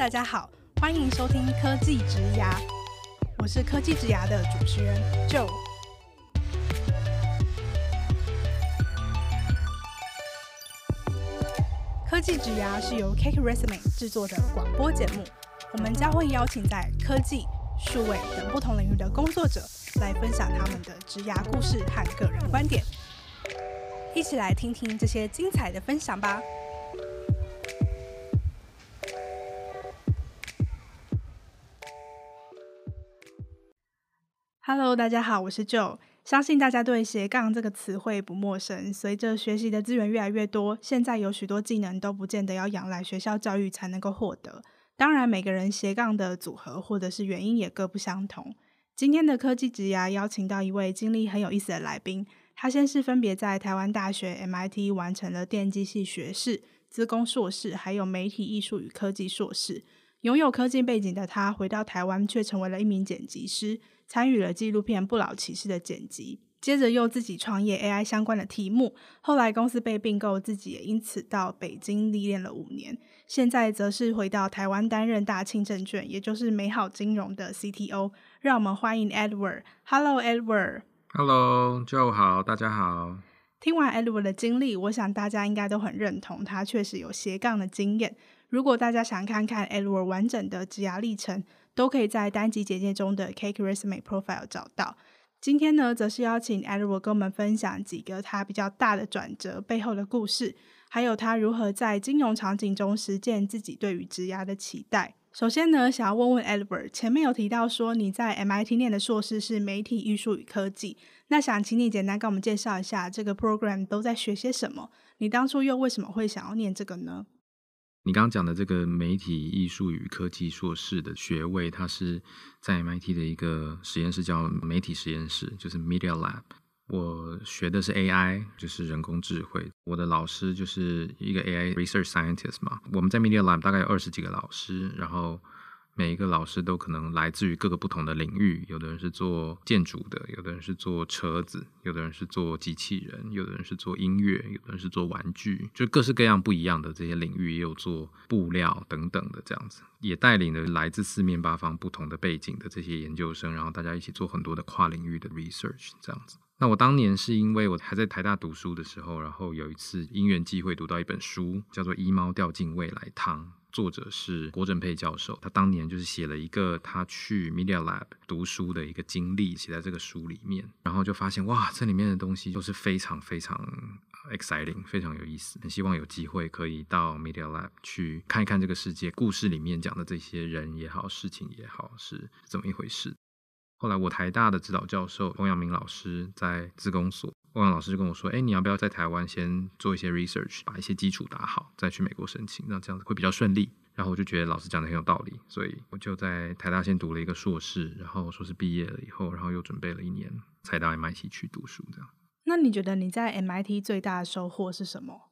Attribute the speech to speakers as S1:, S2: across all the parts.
S1: 大家好，欢迎收听科技职涯，我是科技职涯的主持人 Joe。科技职涯是由 Cake Resume 制作的广播节目，我们将会邀请在科技、数位等不同领域的工作者来分享他们的职牙故事和个人观点，一起来听听这些精彩的分享吧。Hello，大家好，我是 Joe。相信大家对斜杠这个词汇不陌生。随着学习的资源越来越多，现在有许多技能都不见得要仰赖学校教育才能够获得。当然，每个人斜杠的组合或者是原因也各不相同。今天的科技职涯邀请到一位经历很有意思的来宾，他先是分别在台湾大学 MIT 完成了电机系学士、资工硕士，还有媒体艺术与科技硕士。拥有科技背景的他，回到台湾却成为了一名剪辑师。参与了纪录片《不老骑士》的剪辑，接着又自己创业 AI 相关的题目。后来公司被并购，自己也因此到北京历练了五年。现在则是回到台湾担任大庆证券，也就是美好金融的 CTO。让我们欢迎 Edward。Hello，Edward。
S2: Hello，Joe 好，大家好。
S1: 听完 Edward 的经历，我想大家应该都很认同，他确实有斜杠的经验。如果大家想看看 Edward 完整的职涯历程，都可以在单集简介中的 Cake Resume Profile 找到。今天呢，则是邀请 Edward 跟我们分享几个他比较大的转折背后的故事，还有他如何在金融场景中实践自己对于职涯的期待。首先呢，想要问问 Edward，前面有提到说你在 MIT 念的硕士是媒体艺术与科技，那想请你简单跟我们介绍一下这个 program 都在学些什么？你当初又为什么会想要念这个呢？
S2: 你刚刚讲的这个媒体艺术与科技硕士的学位，它是在 MIT 的一个实验室，叫媒体实验室，就是 Media Lab。我学的是 AI，就是人工智慧。我的老师就是一个 AI Research Scientist 嘛。我们在 Media Lab 大概有二十几个老师，然后。每一个老师都可能来自于各个不同的领域，有的人是做建筑的，有的人是做车子，有的人是做机器人，有的人是做音乐，有的人是做玩具，就各式各样不一样的这些领域，也有做布料等等的这样子，也带领了来自四面八方不同的背景的这些研究生，然后大家一起做很多的跨领域的 research 这样子。那我当年是因为我还在台大读书的时候，然后有一次因缘际会读到一本书，叫做《一猫掉进未来汤》。作者是郭正佩教授，他当年就是写了一个他去 Media Lab 读书的一个经历，写在这个书里面，然后就发现哇，这里面的东西都是非常非常 exciting，非常有意思，很希望有机会可以到 Media Lab 去看一看这个世界，故事里面讲的这些人也好，事情也好，是怎么一回事。后来我台大的指导教授欧阳明老师在自工所。欧阳老师就跟我说：“哎，你要不要在台湾先做一些 research，把一些基础打好，再去美国申请，那这样子会比较顺利。”然后我就觉得老师讲的很有道理，所以我就在台大先读了一个硕士，然后硕士毕业了以后，然后又准备了一年才到 MIT 去读书。这样。
S1: 那你觉得你在 MIT 最大的收获是什么？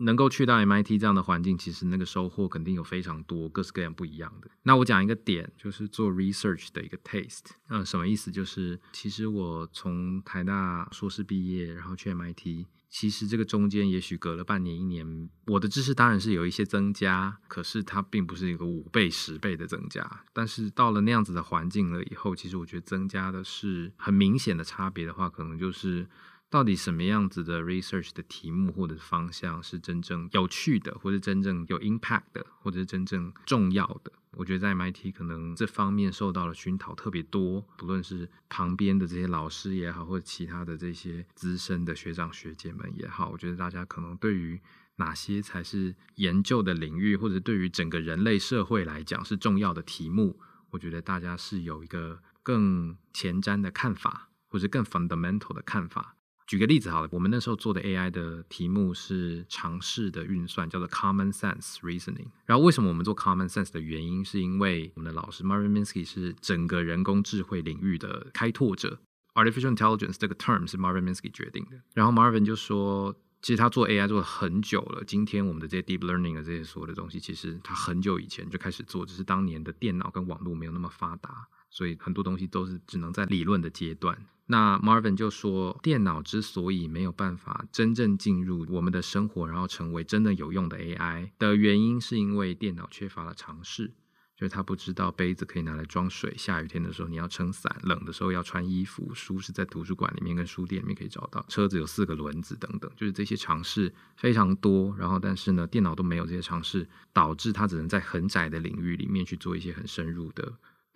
S2: 能够去到 MIT 这样的环境，其实那个收获肯定有非常多，各式各样不一样的。那我讲一个点，就是做 research 的一个 taste。嗯，什么意思？就是其实我从台大硕士毕业，然后去 MIT，其实这个中间也许隔了半年一年，我的知识当然是有一些增加，可是它并不是一个五倍十倍的增加。但是到了那样子的环境了以后，其实我觉得增加的是很明显的差别的话，可能就是。到底什么样子的 research 的题目或者方向是真正有趣的，或者真正有 impact 的，或者是真正重要的？我觉得在 MIT 可能这方面受到了熏陶特别多，不论是旁边的这些老师也好，或者其他的这些资深的学长学姐们也好，我觉得大家可能对于哪些才是研究的领域，或者对于整个人类社会来讲是重要的题目，我觉得大家是有一个更前瞻的看法，或者更 fundamental 的看法。举个例子好了，我们那时候做的 AI 的题目是常识的运算，叫做 Common Sense Reasoning。然后为什么我们做 Common Sense 的原因，是因为我们的老师 Marvin Minsky 是整个人工智慧领域的开拓者，Artificial Intelligence 这个 term 是 Marvin Minsky 决定的。然后 Marvin 就说，其实他做 AI 做了很久了，今天我们的这些 Deep Learning 的这些所有的东西，其实他很久以前就开始做，只是当年的电脑跟网络没有那么发达。所以很多东西都是只能在理论的阶段。那 Marvin 就说，电脑之所以没有办法真正进入我们的生活，然后成为真的有用的 AI 的原因，是因为电脑缺乏了尝试。就是他不知道杯子可以拿来装水，下雨天的时候你要撑伞，冷的时候要穿衣服，书是在图书馆里面跟书店里面可以找到，车子有四个轮子等等，就是这些尝试非常多。然后，但是呢，电脑都没有这些尝试，导致它只能在很窄的领域里面去做一些很深入的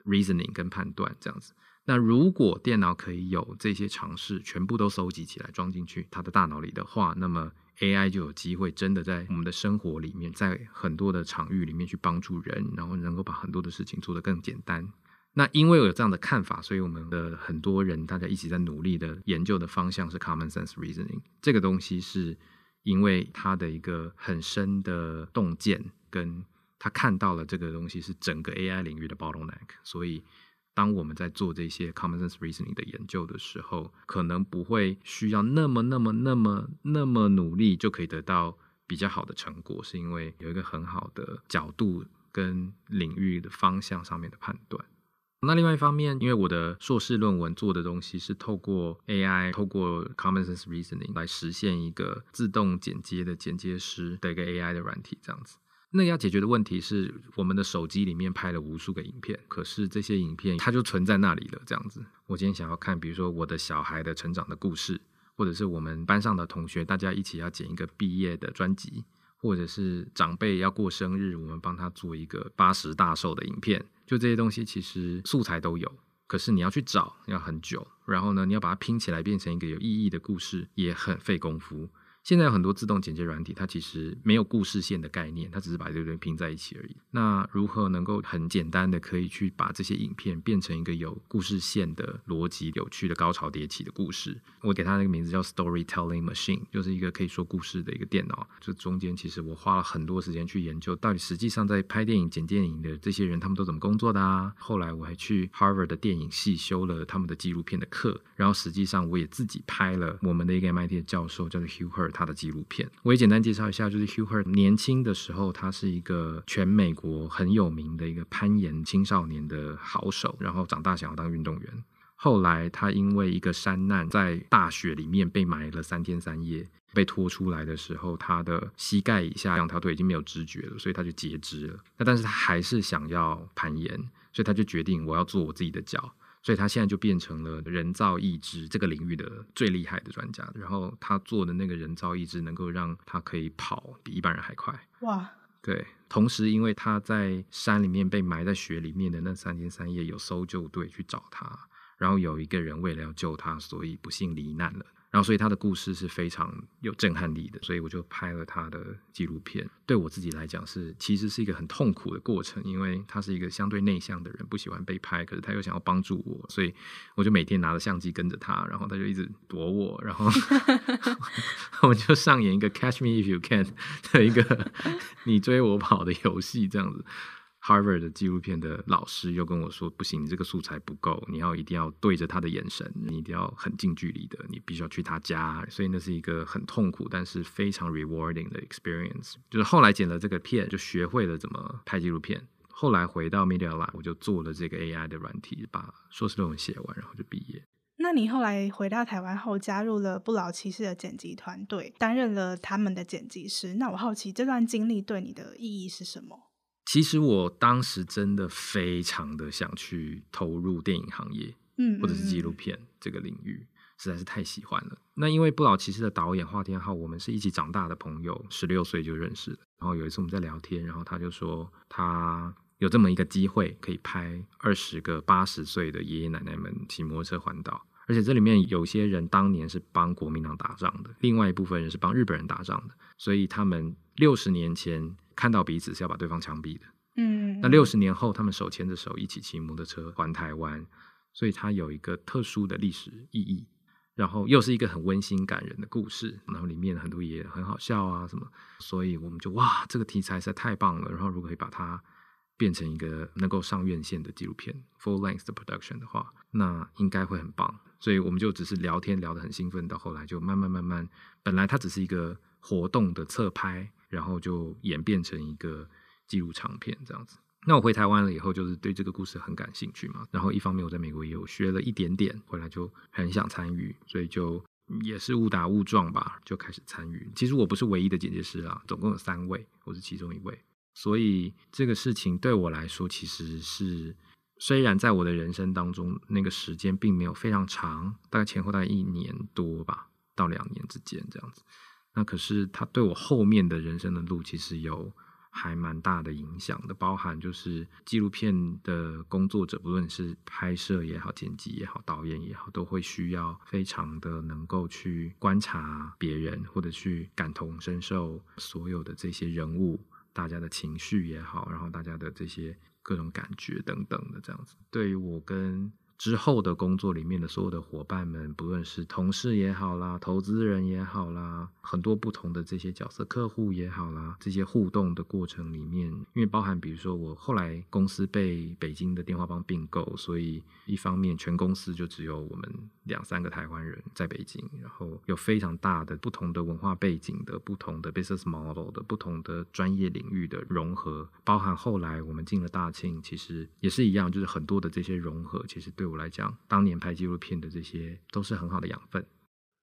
S2: reasoning 跟判断这样子。那如果电脑可以有这些尝试全部都收集起来装进去它的大脑里的话，那么 AI 就有机会真的在我们的生活里面，在很多的场域里面去帮助人，然后能够把很多的事情做得更简单。那因为我有这样的看法，所以我们的很多人大家一起在努力的研究的方向是 Common Sense Reasoning。这个东西是因为它的一个很深的洞见，跟他看到了这个东西是整个 AI 领域的 bottleneck，所以。当我们在做这些 common sense reasoning 的研究的时候，可能不会需要那么、那么、那么、那么努力就可以得到比较好的成果，是因为有一个很好的角度跟领域的方向上面的判断。那另外一方面，因为我的硕士论文做的东西是透过 AI、透过 common sense reasoning 来实现一个自动剪接的剪接师的一个 AI 的软体，这样子。那要解决的问题是，我们的手机里面拍了无数个影片，可是这些影片它就存在那里了。这样子，我今天想要看，比如说我的小孩的成长的故事，或者是我们班上的同学，大家一起要剪一个毕业的专辑，或者是长辈要过生日，我们帮他做一个八十大寿的影片。就这些东西，其实素材都有，可是你要去找要很久，然后呢，你要把它拼起来变成一个有意义的故事，也很费功夫。现在有很多自动剪接软体，它其实没有故事线的概念，它只是把这些拼在一起而已。那如何能够很简单的可以去把这些影片变成一个有故事线的逻辑、有趣的高潮迭起的故事？我给它那个名字叫 Storytelling Machine，就是一个可以说故事的一个电脑。这中间其实我花了很多时间去研究，到底实际上在拍电影、剪电影的这些人他们都怎么工作的啊？后来我还去 Harvard 的电影系修了他们的纪录片的课，然后实际上我也自己拍了我们的一个 MIT 的教授叫做 Hugh Hurt。他的纪录片，我也简单介绍一下，就是 Hugh Hurt 年轻的时候，他是一个全美国很有名的一个攀岩青少年的好手，然后长大想要当运动员。后来他因为一个山难，在大雪里面被埋了三天三夜，被拖出来的时候，他的膝盖以下两条腿已经没有知觉了，所以他就截肢了。那但是他还是想要攀岩，所以他就决定我要做我自己的脚。所以他现在就变成了人造义肢这个领域的最厉害的专家。然后他做的那个人造义肢能够让他可以跑比一般人还快。哇！对，同时因为他在山里面被埋在雪里面的那三天三夜，有搜救队去找他，然后有一个人为了要救他，所以不幸罹难了。然后，所以他的故事是非常有震撼力的，所以我就拍了他的纪录片。对我自己来讲是，其实是一个很痛苦的过程，因为他是一个相对内向的人，不喜欢被拍，可是他又想要帮助我，所以我就每天拿着相机跟着他，然后他就一直躲我，然后 我们就上演一个 Catch Me If You Can 的一个 你追我跑的游戏，这样子。Harvard 的纪录片的老师又跟我说：“不行，你这个素材不够，你要一定要对着他的眼神，你一定要很近距离的，你必须要去他家。所以那是一个很痛苦，但是非常 rewarding 的 experience。就是后来剪了这个片，就学会了怎么拍纪录片。后来回到 Media Lab，我就做了这个 AI 的软体，把硕士论文写完，然后就毕业。
S1: 那你后来回到台湾后，加入了不老骑士的剪辑团队，担任了他们的剪辑师。那我好奇这段经历对你的意义是什么？”
S2: 其实我当时真的非常的想去投入电影行业，嗯，或者是纪录片这个领域，实在是太喜欢了。那因为《不老骑士》的导演华天浩，我们是一起长大的朋友，十六岁就认识了。然后有一次我们在聊天，然后他就说他有这么一个机会，可以拍二十个八十岁的爷爷奶奶们骑摩托车环岛，而且这里面有些人当年是帮国民党打仗的，另外一部分人是帮日本人打仗的，所以他们六十年前。看到彼此是要把对方枪毙的，嗯，那六十年后他们手牵着手一起骑摩托车环台湾，所以它有一个特殊的历史意义，然后又是一个很温馨感人的故事，然后里面很多也很好笑啊什么，所以我们就哇，这个题材实在太棒了，然后如果可以把它变成一个能够上院线的纪录片 full length 的 production 的话，那应该会很棒，所以我们就只是聊天聊得很兴奋，到后来就慢慢慢慢，本来它只是一个活动的侧拍。然后就演变成一个记录长片这样子。那我回台湾了以后，就是对这个故事很感兴趣嘛。然后一方面我在美国也有学了一点点，回来就很想参与，所以就也是误打误撞吧，就开始参与。其实我不是唯一的剪接师啊，总共有三位，我是其中一位。所以这个事情对我来说，其实是虽然在我的人生当中，那个时间并没有非常长，大概前后大概一年多吧，到两年之间这样子。那可是他对我后面的人生的路，其实有。还蛮大的影响的，包含就是纪录片的工作者，不论是拍摄也好、剪辑也好、导演也好，都会需要非常的能够去观察别人，或者去感同身受所有的这些人物，大家的情绪也好，然后大家的这些各种感觉等等的这样子。对于我跟之后的工作里面的所有的伙伴们，不论是同事也好啦，投资人也好啦，很多不同的这些角色，客户也好啦，这些互动的过程里面，因为包含比如说我后来公司被北京的电话帮并购，所以一方面全公司就只有我们两三个台湾人在北京，然后有非常大的不同的文化背景的不同的 business model 的不同的专业领域的融合，包含后来我们进了大庆，其实也是一样，就是很多的这些融合，其实对。对我来讲，当年拍纪录片的这些都是很好的养分。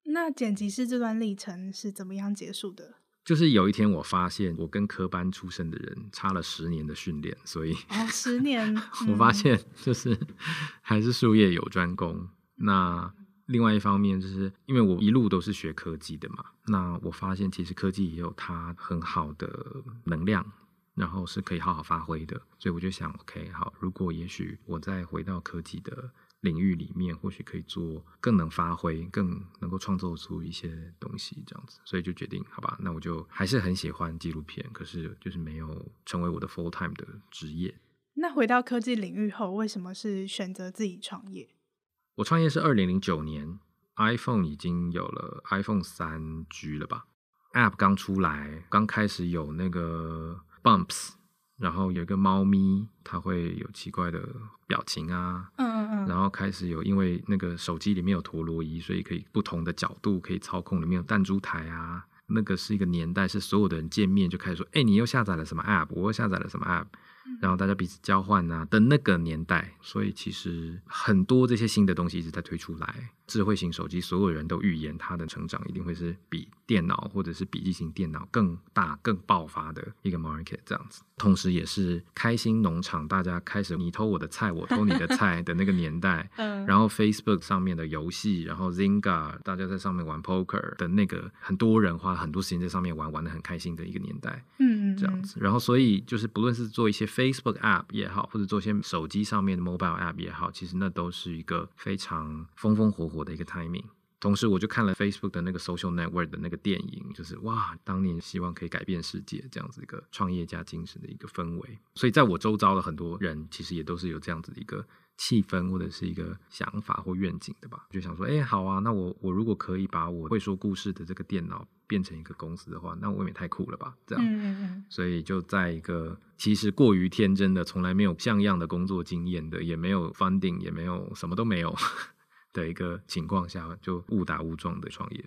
S1: 那剪辑师这段历程是怎么样结束的？
S2: 就是有一天我发现，我跟科班出身的人差了十年的训练，所以
S1: 哦，十年，
S2: 我发现就是 还是术业有专攻。那另外一方面，就是因为我一路都是学科技的嘛，那我发现其实科技也有它很好的能量。然后是可以好好发挥的，所以我就想，OK，好，如果也许我再回到科技的领域里面，或许可以做更能发挥、更能够创作出一些东西这样子，所以就决定，好吧，那我就还是很喜欢纪录片，可是就是没有成为我的 full time 的职业。
S1: 那回到科技领域后，为什么是选择自己创业？
S2: 我创业是二零零九年，iPhone 已经有了 iPhone 三 G 了吧？App 刚出来，刚开始有那个。Bumps，然后有一个猫咪，它会有奇怪的表情啊，嗯嗯嗯，然后开始有，因为那个手机里面有陀螺仪，所以可以不同的角度可以操控，里面有弹珠台啊，那个是一个年代，是所有的人见面就开始说，哎，你又下载了什么 App？我又下载了什么 App？然后大家彼此交换啊的那个年代，所以其实很多这些新的东西一直在推出来。智慧型手机，所有人都预言它的成长一定会是比电脑或者是笔记型电脑更大、更爆发的一个 market 这样子。同时，也是开心农场，大家开始你偷我的菜，我偷你的菜的那个年代。嗯然后 Facebook 上面的游戏，然后 Zynga，大家在上面玩 poker 的那个，很多人花很多时间在上面玩，玩的很开心的一个年代。嗯，这样子。然后，所以就是不论是做一些 Facebook app 也好，或者做一些手机上面的 mobile app 也好，其实那都是一个非常风风火火的一个 timing，同时我就看了 Facebook 的那个 Social Network 的那个电影，就是哇，当年希望可以改变世界这样子一个创业家精神的一个氛围。所以在我周遭的很多人，其实也都是有这样子的一个气氛或者是一个想法或愿景的吧。就想说，哎，好啊，那我我如果可以把我会说故事的这个电脑变成一个公司的话，那未免太酷了吧？这样，嗯嗯，所以就在一个其实过于天真的、从来没有像样的工作经验的，也没有 funding，也没有什么都没有。的一个情况下，就误打误撞的创业。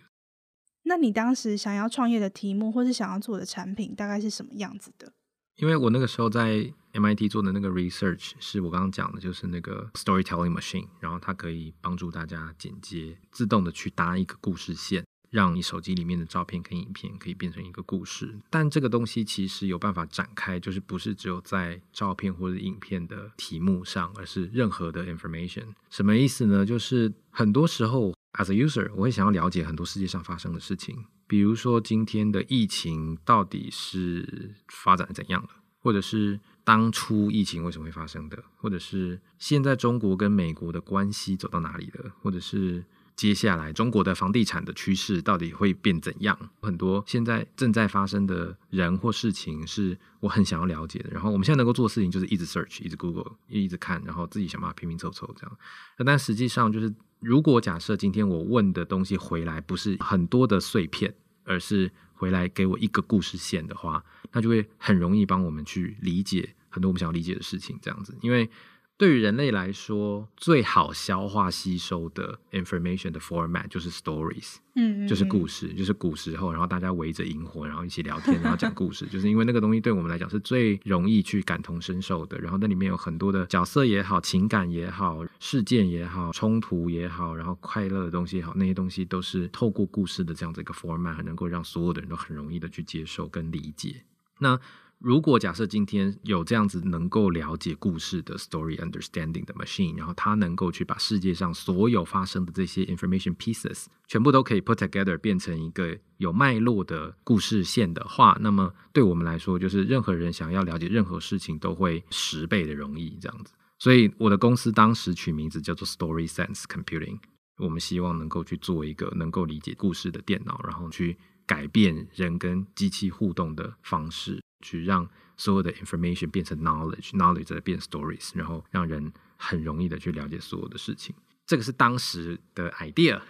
S1: 那你当时想要创业的题目，或是想要做的产品，大概是什么样子的？
S2: 因为我那个时候在 MIT 做的那个 research，是我刚刚讲的，就是那个 storytelling machine，然后它可以帮助大家剪接，自动的去搭一个故事线。让你手机里面的照片跟影片可以变成一个故事，但这个东西其实有办法展开，就是不是只有在照片或者影片的题目上，而是任何的 information。什么意思呢？就是很多时候，as a user，我会想要了解很多世界上发生的事情，比如说今天的疫情到底是发展怎样的，或者是当初疫情为什么会发生的，或者是现在中国跟美国的关系走到哪里了，或者是。接下来，中国的房地产的趋势到底会变怎样？很多现在正在发生的人或事情是我很想要了解的。然后我们现在能够做的事情就是一直 search，一直 Google，一直看，然后自己想办法拼拼凑凑这样。但实际上就是，如果假设今天我问的东西回来不是很多的碎片，而是回来给我一个故事线的话，那就会很容易帮我们去理解很多我们想要理解的事情。这样子，因为对于人类来说，最好消化吸收的 information 的 format 就是 stories，
S1: 嗯，嗯，
S2: 就是故事，就是古时候，然后大家围着萤火，然后一起聊天，然后讲故事，就是因为那个东西对我们来讲是最容易去感同身受的。然后那里面有很多的角色也好，情感也好，事件也好，冲突也好，然后快乐的东西也好，那些东西都是透过故事的这样子一个 format，能够让所有的人都很容易的去接受跟理解。那如果假设今天有这样子能够了解故事的 story understanding 的 machine，然后它能够去把世界上所有发生的这些 information pieces 全部都可以 put together 变成一个有脉络的故事线的话，那么对我们来说，就是任何人想要了解任何事情都会十倍的容易这样子。所以我的公司当时取名字叫做 Story Sense Computing，我们希望能够去做一个能够理解故事的电脑，然后去改变人跟机器互动的方式。去让所有的 information 变成 knowledge，knowledge 再变 stories，然后让人很容易的去了解所有的事情。这个是当时的 idea。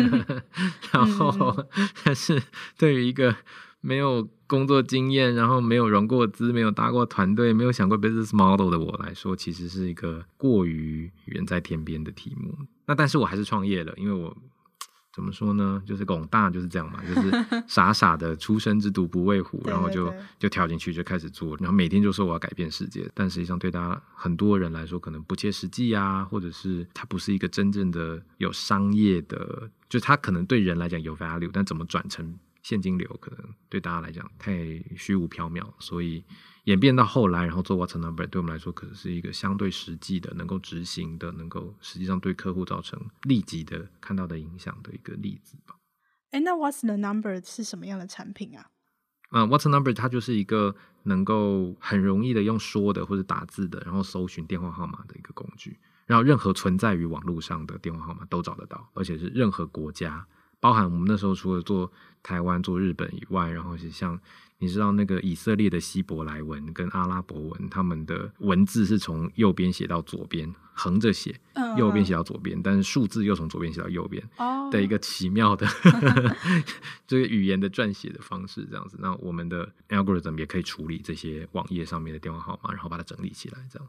S2: 然后，但是对于一个没有工作经验，然后没有融过资、没有搭过团队、没有想过 business model 的我来说，其实是一个过于远在天边的题目。那但是我还是创业了，因为我。怎么说呢？就是广大就是这样嘛，就是 傻傻的初生之犊不畏虎，然后就就跳进去就开始做，然后每天就说我要改变世界，但实际上对大家很多人来说可能不切实际啊，或者是它不是一个真正的有商业的，就它可能对人来讲有 value，但怎么转成现金流，可能对大家来讲太虚无缥缈，所以。演变到后来，然后做 What's the Number 对我们来说，可能是一个相对实际的、能够执行的、能够实际上对客户造成立即的看到的影响的一个例子吧。
S1: 哎，那 What's the Number 是什么样的产品啊？
S2: 嗯，What's the Number 它就是一个能够很容易的用说的或者打字的，然后搜寻电话号码的一个工具，然后任何存在于网络上的电话号码都找得到，而且是任何国家，包含我们那时候除了做台湾、做日本以外，然后是像。你知道那个以色列的希伯来文跟阿拉伯文，他们的文字是从右边写到左边，横着写，右边写到左边，但是数字又从左边写到右边，的一个奇妙的这 个语言的撰写的方式，这样子。那我们的 algorithm 也可以处理这些网页上面的电话号码，然后把它整理起来，这样。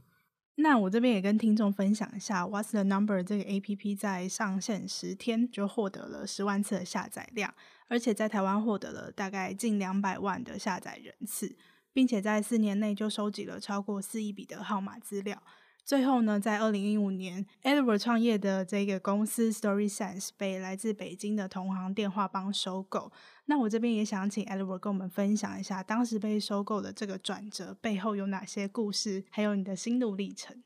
S1: 那我这边也跟听众分享一下，What's the Number 这个 APP 在上线十天就获得了十万次的下载量，而且在台湾获得了大概近两百万的下载人次，并且在四年内就收集了超过四亿笔的号码资料。最后呢，在二零一五年，Edward 创业的这个公司 StorySense 被来自北京的同行电话帮收购。那我这边也想请 Edward 跟我们分享一下，当时被收购的这个转折背后有哪些故事，还有你的心路历程。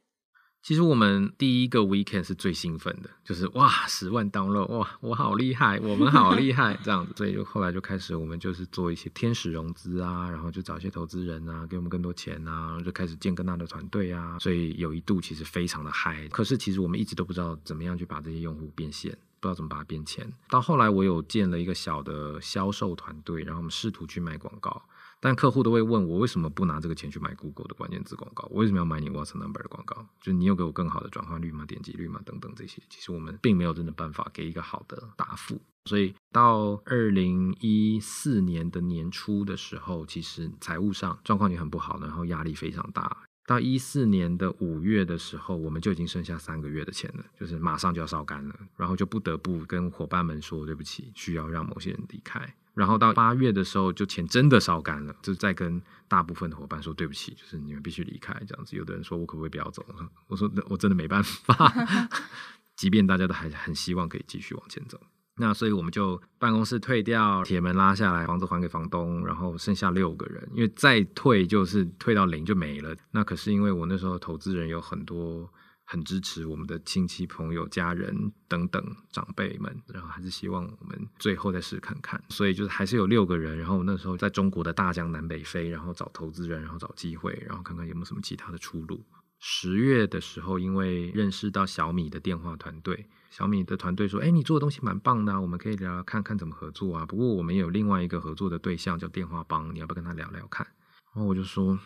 S2: 其实我们第一个 weekend 是最兴奋的，就是哇，十万 download，哇，我好厉害，我们好厉害，这样子，所以就后来就开始，我们就是做一些天使融资啊，然后就找一些投资人啊，给我们更多钱啊，就开始建更大的团队啊，所以有一度其实非常的嗨。可是其实我们一直都不知道怎么样去把这些用户变现，不知道怎么把它变钱。到后来我有建了一个小的销售团队，然后我们试图去卖广告。但客户都会问我为什么不拿这个钱去买 Google 的关键字广告？我为什么要买你 What's Number 的广告？就是你有给我更好的转换率吗？点击率吗？等等这些，其实我们并没有真的办法给一个好的答复。所以到二零一四年的年初的时候，其实财务上状况也很不好，然后压力非常大。到一四年的五月的时候，我们就已经剩下三个月的钱了，就是马上就要烧干了，然后就不得不跟伙伴们说对不起，需要让某些人离开。然后到八月的时候，就钱真的烧干了，就再跟大部分的伙伴说对不起，就是你们必须离开这样子。有的人说我可不可以不要走？我说我真的没办法，即便大家都还很希望可以继续往前走。那所以我们就办公室退掉，铁门拉下来，房子还给房东，然后剩下六个人，因为再退就是退到零就没了。那可是因为我那时候投资人有很多。很支持我们的亲戚朋友、家人等等长辈们，然后还是希望我们最后再试看看。所以就是还是有六个人，然后那时候在中国的大江南北飞，然后找投资人，然后找机会，然后看看有没有什么其他的出路。十月的时候，因为认识到小米的电话团队，小米的团队说：“哎，你做的东西蛮棒的啊，我们可以聊聊看看怎么合作啊。不过我们有另外一个合作的对象叫电话帮，你要不要跟他聊聊看？”然后我就说。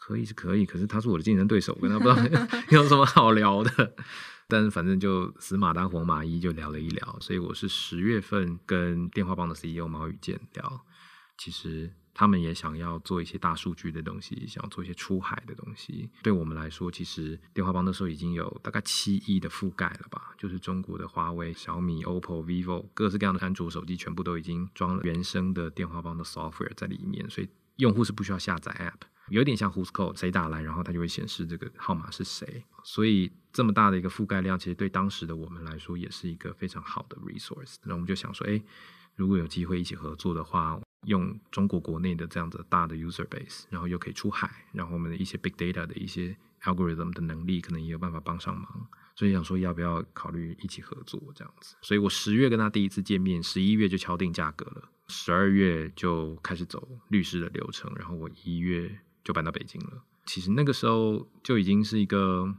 S2: 可以是可以，可是他是我的竞争对手，我跟他不知道 有什么好聊的。但是反正就死马当活马医，就聊了一聊。所以我是十月份跟电话帮的 CEO 毛宇健聊，其实他们也想要做一些大数据的东西，想要做一些出海的东西。对我们来说，其实电话帮那时候已经有大概七亿的覆盖了吧？就是中国的华为、小米、OPPO、vivo 各式各样的安卓手机，全部都已经装了原生的电话帮的 software 在里面，所以用户是不需要下载 app，有点像 Who's Call，谁打来，然后它就会显示这个号码是谁。所以这么大的一个覆盖量，其实对当时的我们来说，也是一个非常好的 resource。那我们就想说，哎，如果有机会一起合作的话。用中国国内的这样子大的 user base，然后又可以出海，然后我们的一些 big data 的一些 algorithm 的能力，可能也有办法帮上忙。所以想说要不要考虑一起合作这样子。所以我十月跟他第一次见面，十一月就敲定价格了，十二月就开始走律师的流程，然后我一月就搬到北京了。其实那个时候就已经是一个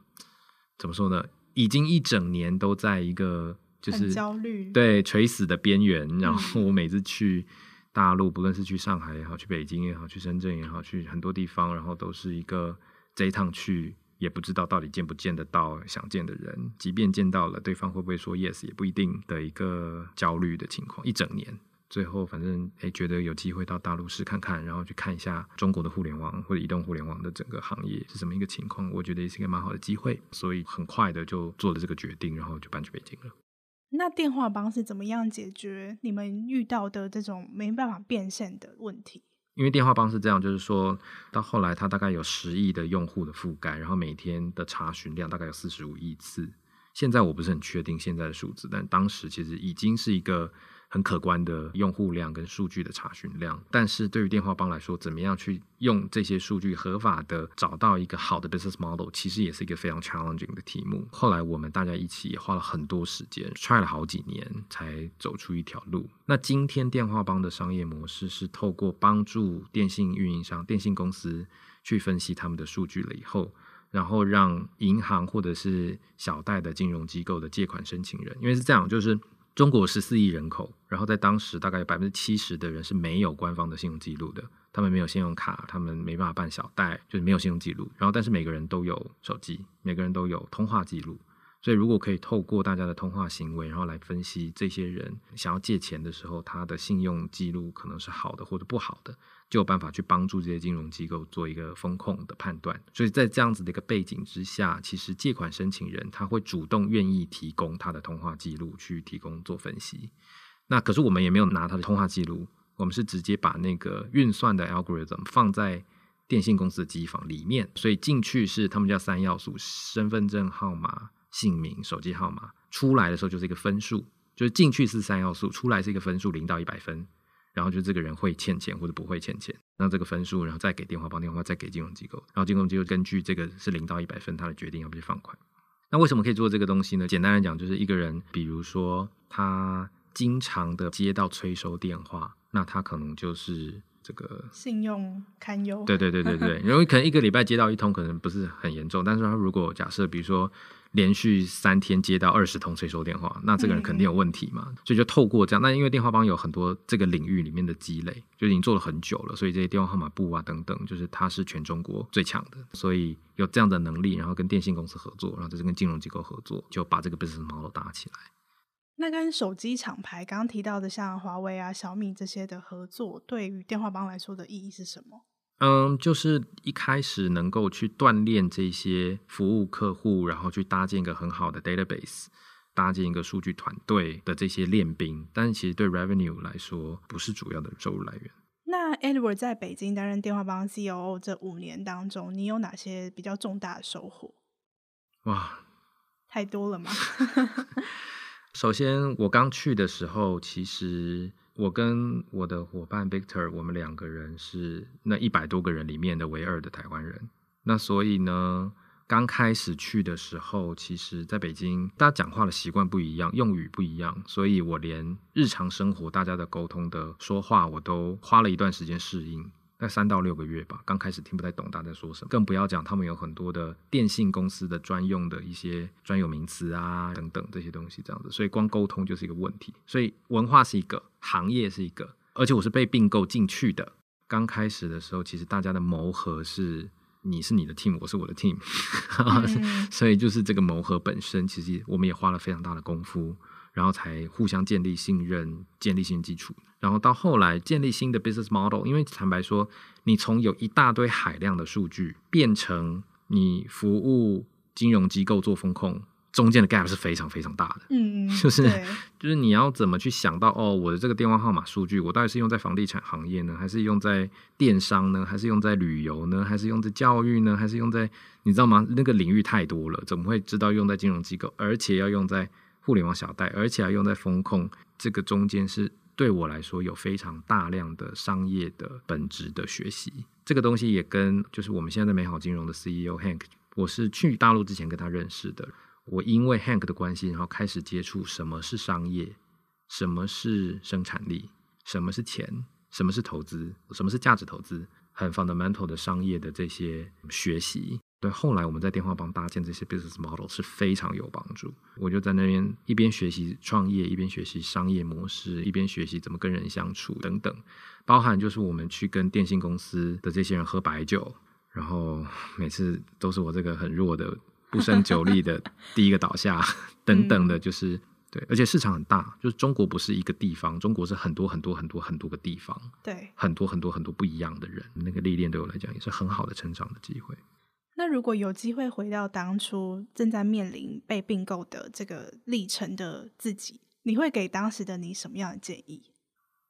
S2: 怎么说呢？已经一整年都在一个就是
S1: 焦虑，
S2: 对垂死的边缘。然后我每次去。大陆不论是去上海也好，去北京也好，去深圳也好，去很多地方，然后都是一个这一趟去也不知道到底见不见得到想见的人，即便见到了，对方会不会说 yes 也不一定的一个焦虑的情况。一整年，最后反正诶觉得有机会到大陆试看看，然后去看一下中国的互联网或者移动互联网的整个行业是什么一个情况，我觉得也是一个蛮好的机会，所以很快的就做了这个决定，然后就搬去北京了。
S1: 那电话帮是怎么样解决你们遇到的这种没办法变现的问题？
S2: 因为电话帮是这样，就是说到后来，它大概有十亿的用户的覆盖，然后每天的查询量大概有四十五亿次。现在我不是很确定现在的数字，但当时其实已经是一个。很可观的用户量跟数据的查询量，但是对于电话帮来说，怎么样去用这些数据合法的找到一个好的 business model，其实也是一个非常 challenging 的题目。后来我们大家一起也花了很多时间，try 了好几年才走出一条路。那今天电话帮的商业模式是透过帮助电信运营商、电信公司去分析他们的数据了以后，然后让银行或者是小贷的金融机构的借款申请人，因为是这样，就是。中国十四亿人口，然后在当时大概有百分之七十的人是没有官方的信用记录的，他们没有信用卡，他们没办法办小贷，就是没有信用记录。然后，但是每个人都有手机，每个人都有通话记录。所以，如果可以透过大家的通话行为，然后来分析这些人想要借钱的时候，他的信用记录可能是好的或者不好的，就有办法去帮助这些金融机构做一个风控的判断。所以在这样子的一个背景之下，其实借款申请人他会主动愿意提供他的通话记录去提供做分析。那可是我们也没有拿他的通话记录，我们是直接把那个运算的 algorithm 放在电信公司的机房里面，所以进去是他们叫三要素：身份证号码。姓名、手机号码出来的时候就是一个分数，就是进去是三要素，出来是一个分数，零到一百分，然后就这个人会欠钱或者不会欠钱，那这个分数然后再给电话帮电话，再给金融机构，然后金融机构根据这个是零到一百分，他的决定要不要放款。那为什么可以做这个东西呢？简单来讲，就是一个人，比如说他经常的接到催收电话，那他可能就是。这个
S1: 信用堪忧，
S2: 对对对对对，因为可能一个礼拜接到一通，可能不是很严重，但是他如果假设比如说连续三天接到二十通催收电话，那这个人肯定有问题嘛，嗯、所以就透过这样，那因为电话帮有很多这个领域里面的积累，就已经做了很久了，所以这些电话号码簿啊等等，就是它是全中国最强的，所以有这样的能力，然后跟电信公司合作，然后这是跟金融机构合作，就把这个 business model 打起来。
S1: 那跟手机厂牌刚刚提到的像华为啊、小米这些的合作，对于电话帮来说的意义是什么？
S2: 嗯，就是一开始能够去锻炼这些服务客户，然后去搭建一个很好的 database，搭建一个数据团队的这些练兵。但是其实对 revenue 来说，不是主要的收入来源。
S1: 那 Edward 在北京担任电话帮 COO 这五年当中，你有哪些比较重大的收获？
S2: 哇，
S1: 太多了吗？
S2: 首先，我刚去的时候，其实我跟我的伙伴 Victor，我们两个人是那一百多个人里面的唯二的台湾人。那所以呢，刚开始去的时候，其实在北京，大家讲话的习惯不一样，用语不一样，所以我连日常生活大家的沟通的说话，我都花了一段时间适应。在三到六个月吧，刚开始听不太懂大家在说什么，更不要讲他们有很多的电信公司的专用的一些专有名词啊等等这些东西，这样子，所以光沟通就是一个问题。所以文化是一个，行业是一个，而且我是被并购进去的。刚开始的时候，其实大家的磨合是，你是你的 team，我是我的 team，嗯、所以就是这个磨合本身，其实我们也花了非常大的功夫。然后才互相建立信任，建立新基础。然后到后来建立新的 business model，因为坦白说，你从有一大堆海量的数据变成你服务金融机构做风控，中间的 gap 是非常非常大的。
S1: 嗯，
S2: 就是 就是你要怎么去想到哦，我的这个电话号码数据，我到底是用在房地产行业呢，还是用在电商呢，还是用在旅游呢，还是用在教育呢，还是用在你知道吗？那个领域太多了，怎么会知道用在金融机构，而且要用在互联网小贷，而且还用在风控，这个中间是。对我来说，有非常大量的商业的本质的学习，这个东西也跟就是我们现在美好金融的 CEO Hank，我是去大陆之前跟他认识的。我因为 Hank 的关系，然后开始接触什么是商业，什么是生产力，什么是钱，什么是投资，什么是价值投资，很 fundamental 的商业的这些学习。对，后来我们在电话帮搭建这些 business model 是非常有帮助。我就在那边一边学习创业，一边学习商业模式，一边学习怎么跟人相处等等。包含就是我们去跟电信公司的这些人喝白酒，然后 每次都是我这个很弱的、不胜酒力的 第一个倒下等等的，就是对。而且市场很大，就是中国不是一个地方，中国是很多很多很多很多个地方，
S1: 对，
S2: 很多很多很多不一样的人。那个历练对我来讲也是很好的成长的机会。
S1: 那如果有机会回到当初正在面临被并购的这个历程的自己，你会给当时的你什么样的建议？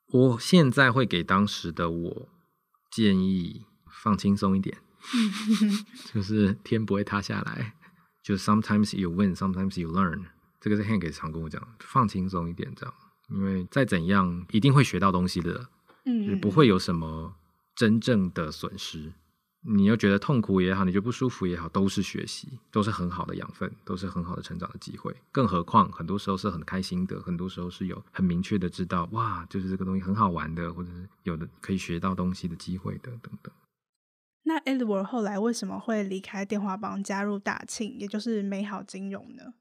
S2: 我现在会给当时的我建议放轻松一点，就是天不会塌下来，就 sometimes you win, sometimes you learn。这个是 Hank 常跟我讲，放轻松一点，这样，因为再怎样一定会学到东西的，嗯，就是不会有什么真正的损失。你又觉得痛苦也好，你觉得不舒服也好，都是学习，都是很好的养分，都是很好的成长的机会。更何况，很多时候是很开心的，很多时候是有很明确的知道，哇，就是这个东西很好玩的，或者是有的可以学到东西的机会的，等等。
S1: 那 Edward 后来为什么会离开电话帮，加入大庆，也就是美好金融呢？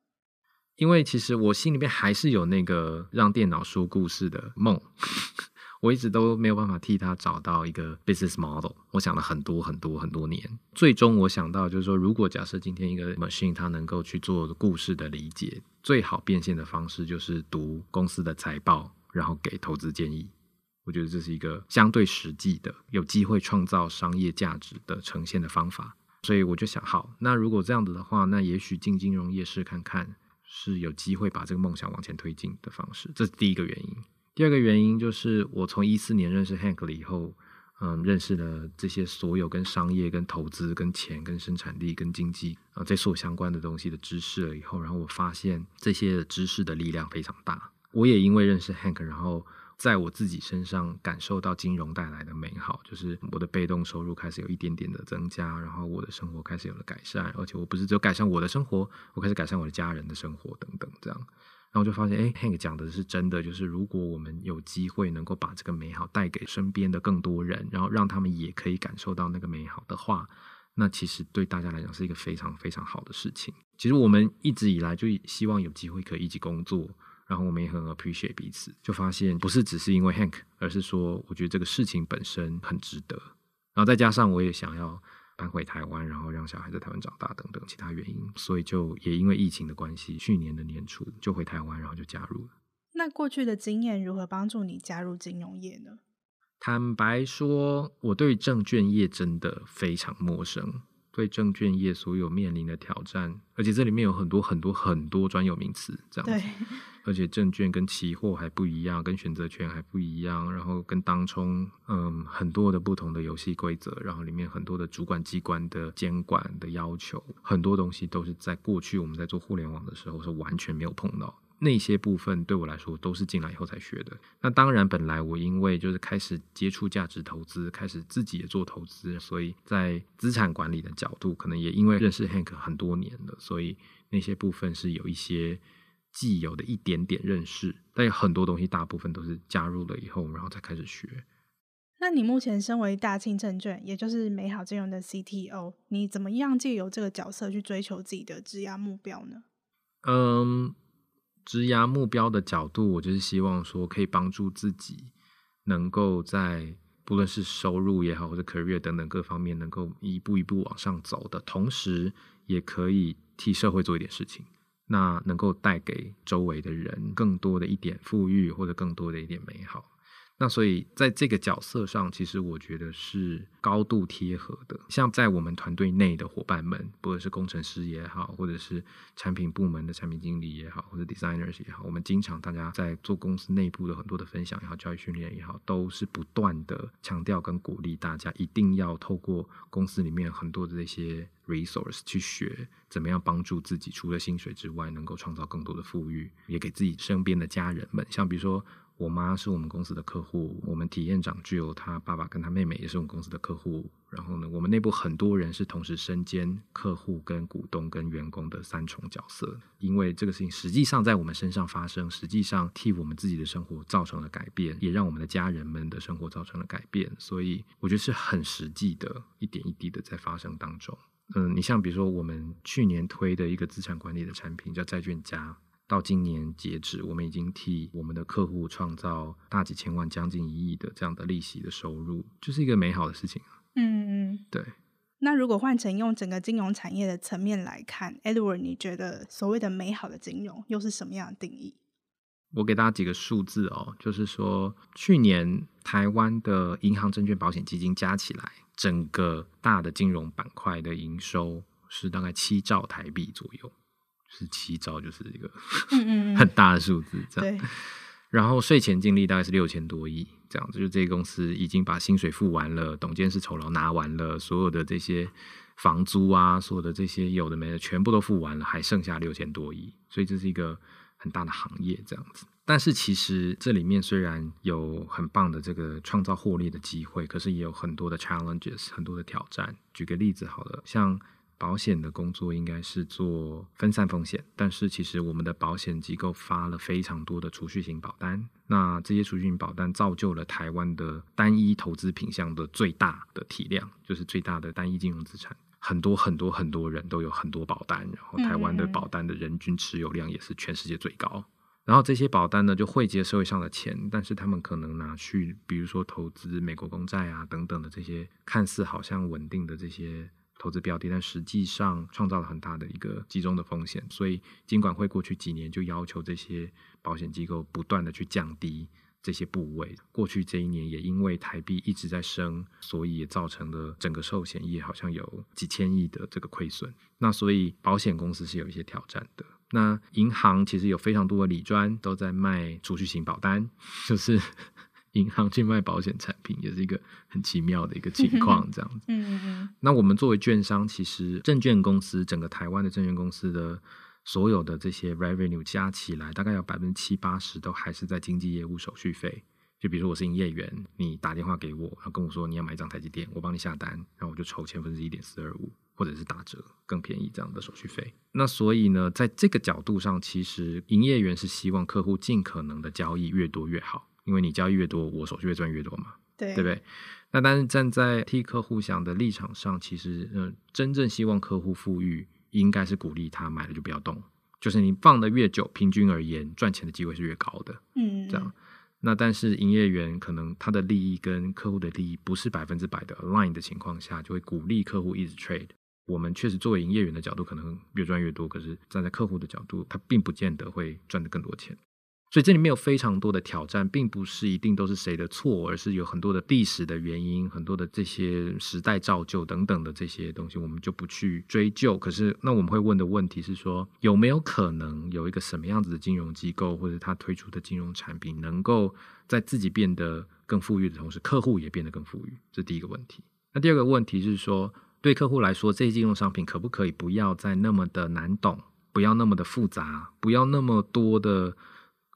S2: 因为其实我心里面还是有那个让电脑说故事的梦。我一直都没有办法替他找到一个 business model。我想了很多很多很多年，最终我想到就是说，如果假设今天一个 machine 它能够去做故事的理解，最好变现的方式就是读公司的财报，然后给投资建议。我觉得这是一个相对实际的、有机会创造商业价值的呈现的方法。所以我就想，好，那如果这样子的话，那也许进金融业试看看，是有机会把这个梦想往前推进的方式。这是第一个原因。第二个原因就是，我从一四年认识 Hank 了以后，嗯，认识了这些所有跟商业、跟投资、跟钱、跟生产力、跟经济啊这所相关的东西的知识了以后，然后我发现这些知识的力量非常大。我也因为认识 Hank，然后在我自己身上感受到金融带来的美好，就是我的被动收入开始有一点点的增加，然后我的生活开始有了改善，而且我不是只有改善我的生活，我开始改善我的家人的生活等等这样。然后就发现，哎，Hank 讲的是真的，就是如果我们有机会能够把这个美好带给身边的更多人，然后让他们也可以感受到那个美好的话，那其实对大家来讲是一个非常非常好的事情。其实我们一直以来就希望有机会可以一起工作，然后我们也很 appreciate 彼此，就发现不是只是因为 Hank，而是说我觉得这个事情本身很值得，然后再加上我也想要。搬回台湾，然后让小孩在台湾长大等等其他原因，所以就也因为疫情的关系，去年的年初就回台湾，然后就加入了。
S1: 那过去的经验如何帮助你加入金融业呢？
S2: 坦白说，我对证券业真的非常陌生。对证券业所有面临的挑战，而且这里面有很多很多很多专有名词，这样子。对。而且证券跟期货还不一样，跟选择权还不一样，然后跟当冲，嗯，很多的不同的游戏规则，然后里面很多的主管机关的监管的要求，很多东西都是在过去我们在做互联网的时候是完全没有碰到。那些部分对我来说都是进来以后才学的。那当然，本来我因为就是开始接触价值投资，开始自己也做投资，所以在资产管理的角度，可能也因为认识 Hank 很多年了，所以那些部分是有一些既有的一点点认识。但有很多东西，大部分都是加入了以后，然后才开始学。
S1: 那你目前身为大庆证券，也就是美好金融的 CTO，你怎么样借由这个角色去追求自己的质押目标呢？
S2: 嗯。职涯目标的角度，我就是希望说，可以帮助自己能够在不论是收入也好，或者 career 等等各方面，能够一步一步往上走的同时，也可以替社会做一点事情。那能够带给周围的人更多的一点富裕，或者更多的一点美好。那所以在这个角色上，其实我觉得是高度贴合的。像在我们团队内的伙伴们，不论是工程师也好，或者是产品部门的产品经理也好，或者 designers 也好，我们经常大家在做公司内部的很多的分享也好，教育训练也好，都是不断的强调跟鼓励大家一定要透过公司里面很多的这些 resource 去学怎么样帮助自己，除了薪水之外，能够创造更多的富裕，也给自己身边的家人们，像比如说。我妈是我们公司的客户，我们体验长具有他爸爸跟他妹妹也是我们公司的客户。然后呢，我们内部很多人是同时身兼客户、跟股东、跟员工的三重角色。因为这个事情实际上在我们身上发生，实际上替我们自己的生活造成了改变，也让我们的家人们的生活造成了改变。所以我觉得是很实际的，一点一滴的在发生当中。嗯，你像比如说我们去年推的一个资产管理的产品叫债券家。到今年截止，我们已经替我们的客户创造大几千万、将近一亿的这样的利息的收入，就是一个美好的事情。
S1: 嗯嗯，
S2: 对。
S1: 那如果换成用整个金融产业的层面来看，Edward，你觉得所谓的美好的金融又是什么样的定义？
S2: 我给大家几个数字哦，就是说去年台湾的银行、证券、保险、基金加起来，整个大的金融板块的营收是大概七兆台币左右。是七兆，就是一个 很大的数字，这样。
S1: 对。
S2: 然后税前净利大概是六千多亿，这样子。就这个公司已经把薪水付完了，董监事酬劳拿完了，所有的这些房租啊，所有的这些有的没的，全部都付完了，还剩下六千多亿。所以这是一个很大的行业，这样子。但是其实这里面虽然有很棒的这个创造获利的机会，可是也有很多的 challenges，很多的挑战。举个例子好了，像。保险的工作应该是做分散风险，但是其实我们的保险机构发了非常多的储蓄型保单，那这些储蓄型保单造就了台湾的单一投资品项的最大的体量，就是最大的单一金融资产，很多很多很多人都有很多保单，然后台湾的保单的人均持有量也是全世界最高，然后这些保单呢就汇集社会上的钱，但是他们可能拿去，比如说投资美国公债啊等等的这些看似好像稳定的这些。投资标的，但实际上创造了很大的一个集中的风险，所以金管会过去几年就要求这些保险机构不断的去降低这些部位。过去这一年也因为台币一直在升，所以也造成了整个寿险业好像有几千亿的这个亏损。那所以保险公司是有一些挑战的。那银行其实有非常多的理专都在卖储蓄型保单，就是。银行去卖保险产品也是一个很奇妙的一个情况，这样子。
S1: 嗯嗯嗯。
S2: 那我们作为券商，其实证券公司整个台湾的证券公司的所有的这些 revenue 加起来，大概有百分之七八十都还是在经纪业务手续费。就比如说我是营业员，你打电话给我，然后跟我说你要买一张台积电，我帮你下单，然后我就抽千分之一点四二五，或者是打折更便宜这样的手续费。那所以呢，在这个角度上，其实营业员是希望客户尽可能的交易越多越好。因为你交易越多，我手续费赚越多嘛，
S1: 对，
S2: 对不对？那但是站在替客户想的立场上，其实嗯、呃，真正希望客户富裕，应该是鼓励他买了就不要动，就是你放的越久，平均而言赚钱的机会是越高的，
S1: 嗯，
S2: 这样。那但是营业员可能他的利益跟客户的利益不是百分之百的 align 的情况下，就会鼓励客户一直 trade。我们确实作为营业员的角度，可能越赚越多，可是站在客户的角度，他并不见得会赚得更多钱。所以这里面有非常多的挑战，并不是一定都是谁的错，而是有很多的历史的原因，很多的这些时代造就等等的这些东西，我们就不去追究。可是，那我们会问的问题是说，有没有可能有一个什么样子的金融机构，或者他推出的金融产品，能够在自己变得更富裕的同时，客户也变得更富裕？这第一个问题。那第二个问题是说，对客户来说，这些金融商品可不可以不要再那么的难懂，不要那么的复杂，不要那么多的。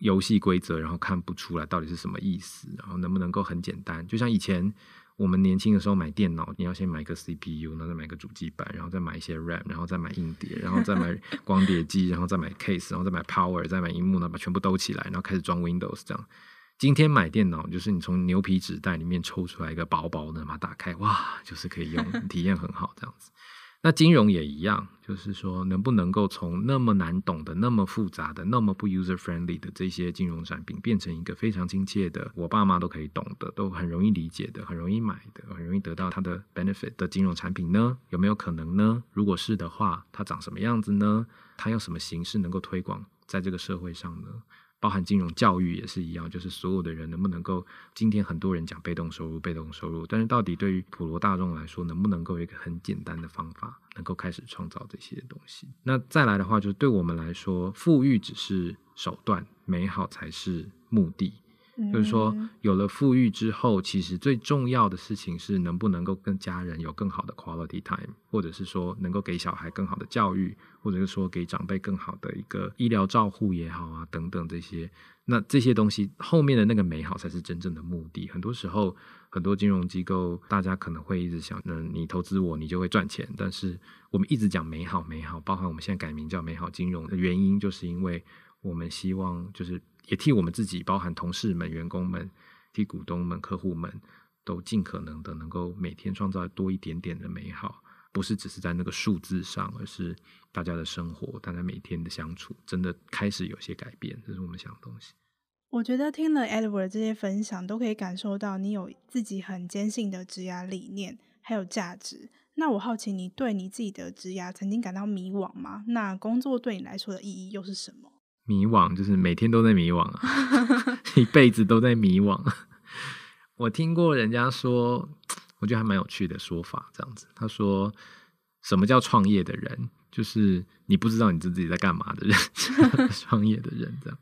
S2: 游戏规则，然后看不出来到底是什么意思，然后能不能够很简单？就像以前我们年轻的时候买电脑，你要先买一个 CPU，然后再买个主机板，然后再买一些 RAM，然后再买硬碟，然后再买光碟机，然后再买 case，然后再买 power，再买荧幕，然后把全部兜起来，然后开始装 Windows 这样。今天买电脑就是你从牛皮纸袋里面抽出来一个薄薄的，把它打开，哇，就是可以用，体验很好这样子。那金融也一样，就是说能不能够从那么难懂的、那么复杂的、那么不 user friendly 的这些金融产品，变成一个非常亲切的、我爸妈都可以懂的、都很容易理解的、很容易买的、很容易得到它的 benefit 的金融产品呢？有没有可能呢？如果是的话，它长什么样子呢？它用什么形式能够推广在这个社会上呢？包含金融教育也是一样，就是所有的人能不能够，今天很多人讲被动收入、被动收入，但是到底对于普罗大众来说，能不能够有一个很简单的方法，能够开始创造这些东西？那再来的话，就是对我们来说，富裕只是手段，美好才是目的。就是说，有了富裕之后，其实最重要的事情是能不能够跟家人有更好的 quality time，或者是说能够给小孩更好的教育，或者是说给长辈更好的一个医疗照护也好啊，等等这些。那这些东西后面的那个美好才是真正的目的。很多时候，很多金融机构大家可能会一直想，嗯，你投资我，你就会赚钱。但是我们一直讲美好，美好，包含我们现在改名叫美好金融的原因，就是因为我们希望就是。也替我们自己，包含同事们、员工们、替股东们、客户们，都尽可能的能够每天创造多一点点的美好，不是只是在那个数字上，而是大家的生活、大家每天的相处，真的开始有些改变，这是我们想的东西。
S1: 我觉得听了 Edward 这些分享，都可以感受到你有自己很坚信的职涯理念，还有价值。那我好奇，你对你自己的职涯曾经感到迷惘吗？那工作对你来说的意义又是什么？
S2: 迷惘就是每天都在迷惘啊，一辈子都在迷惘。我听过人家说，我觉得还蛮有趣的说法，这样子。他说，什么叫创业的人？就是你不知道你自己在干嘛的人，创业的人这样。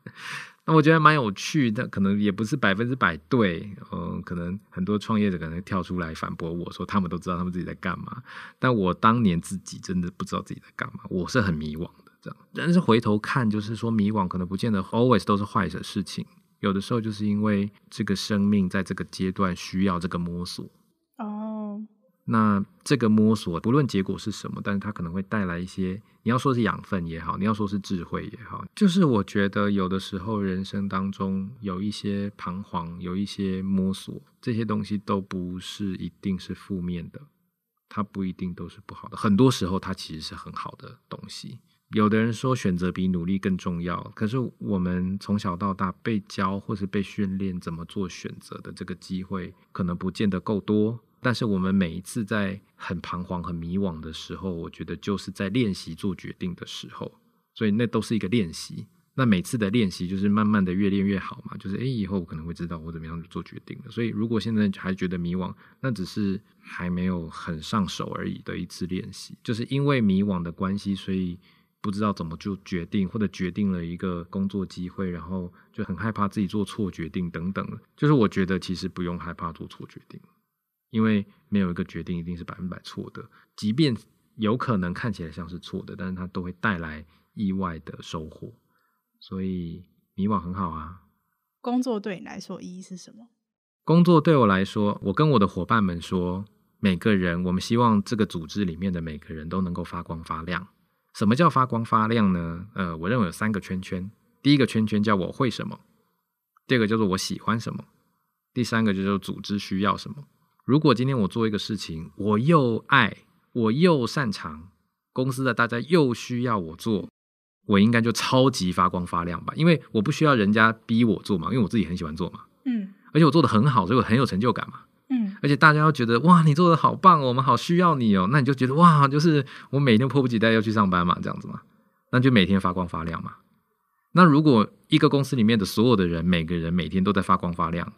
S2: 那我觉得蛮有趣的，可能也不是百分之百对。嗯，可能很多创业者可能跳出来反驳我说，他们都知道他们自己在干嘛。但我当年自己真的不知道自己在干嘛，我是很迷惘。这样，但是回头看，就是说迷惘可能不见得 always 都是坏的事情，有的时候就是因为这个生命在这个阶段需要这个摸索。哦，那这个摸索不论结果是什么，但是它可能会带来一些，你要说是养分也好，你要说是智慧也好，就是我觉得有的时候人生当中有一些彷徨，有一些摸索，这些东西都不是一定是负面的，它不一定都是不好的，很多时候它其实是很好的东西。有的人说选择比努力更重要，可是我们从小到大被教或是被训练怎么做选择的这个机会，可能不见得够多。但是我们每一次在很彷徨、很迷惘的时候，我觉得就是在练习做决定的时候，所以那都是一个练习。那每次的练习就是慢慢的越练越好嘛，就是诶，以后我可能会知道我怎么样做决定的。所以如果现在还觉得迷惘，那只是还没有很上手而已的一次练习，就是因为迷惘的关系，所以。不知道怎么就决定，或者决定了一个工作机会，然后就很害怕自己做错决定等等。就是我觉得其实不用害怕做错决定，因为没有一个决定一定是百分百错的，即便有可能看起来像是错的，但是它都会带来意外的收获。所以迷惘很好啊。
S1: 工作对你来说意义是什么？
S2: 工作对我来说，我跟我的伙伴们说，每个人，我们希望这个组织里面的每个人都能够发光发亮。什么叫发光发亮呢？呃，我认为有三个圈圈。第一个圈圈叫我会什么，第二个叫做我喜欢什么，第三个就是组织需要什么。如果今天我做一个事情，我又爱，我又擅长，公司的大家又需要我做，我应该就超级发光发亮吧？因为我不需要人家逼我做嘛，因为我自己很喜欢做嘛。嗯，而且我做的很好，所以我很有成就感嘛。嗯，而且大家要觉得哇，你做的好棒哦，我们好需要你哦，那你就觉得哇，就是我每天迫不及待要去上班嘛，这样子嘛，那就每天发光发亮嘛。那如果一个公司里面的所有的人，每个人每天都在发光发亮，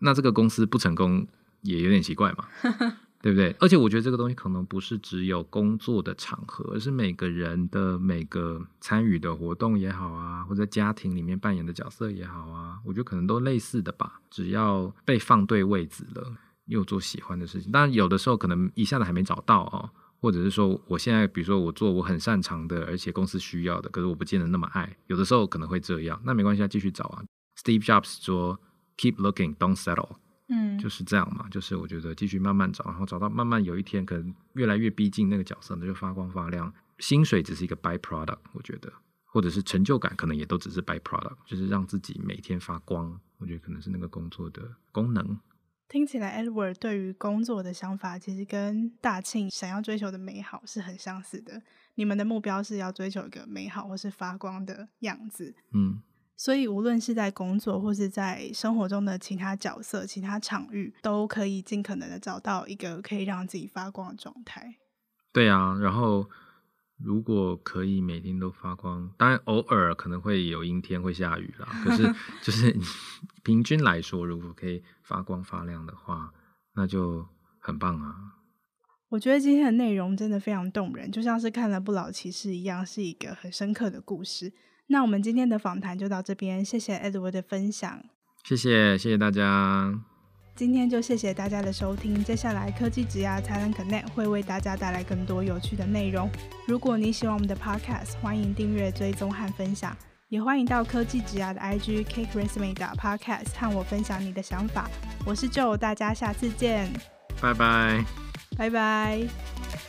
S2: 那这个公司不成功也有点奇怪嘛，对不对？而且我觉得这个东西可能不是只有工作的场合，而是每个人的每个参与的活动也好啊，或者家庭里面扮演的角色也好啊，我觉得可能都类似的吧，只要被放对位置了。又做喜欢的事情，当然有的时候可能一下子还没找到哦，或者是说我现在比如说我做我很擅长的，而且公司需要的，可是我不见得那么爱，有的时候可能会这样，那没关系，继续找啊。Steve Jobs 说：“Keep looking, don't settle。”嗯，就是这样嘛，就是我觉得继续慢慢找，然后找到慢慢有一天可能越来越逼近那个角色，那就发光发亮。薪水只是一个 by product，我觉得，或者是成就感可能也都只是 by product，就是让自己每天发光，我觉得可能是那个工作的功能。
S1: 听起来，Edward 对于工作的想法其实跟大庆想要追求的美好是很相似的。你们的目标是要追求一个美好或是发光的样子。
S2: 嗯，
S1: 所以无论是在工作或是在生活中的其他角色、其他场域，都可以尽可能的找到一个可以让自己发光的状态。
S2: 对啊，然后如果可以每天都发光，当然偶尔可能会有阴天会下雨啦。可是就是平均来说，如果可以发光发亮的话，那就很棒啊！
S1: 我觉得今天的内容真的非常动人，就像是看了《不老骑士》一样，是一个很深刻的故事。那我们今天的访谈就到这边，谢谢 Edward 的分享，
S2: 谢谢谢谢大家。
S1: 今天就谢谢大家的收听，接下来科技职涯才能 Connect 会为大家带来更多有趣的内容。如果你喜欢我们的 Podcast，欢迎订阅、追踪和分享，也欢迎到科技职涯的 IG Cake Resume Podcast 和我分享你的想法。我是 Joe，大家下次见，
S2: 拜拜，
S1: 拜拜。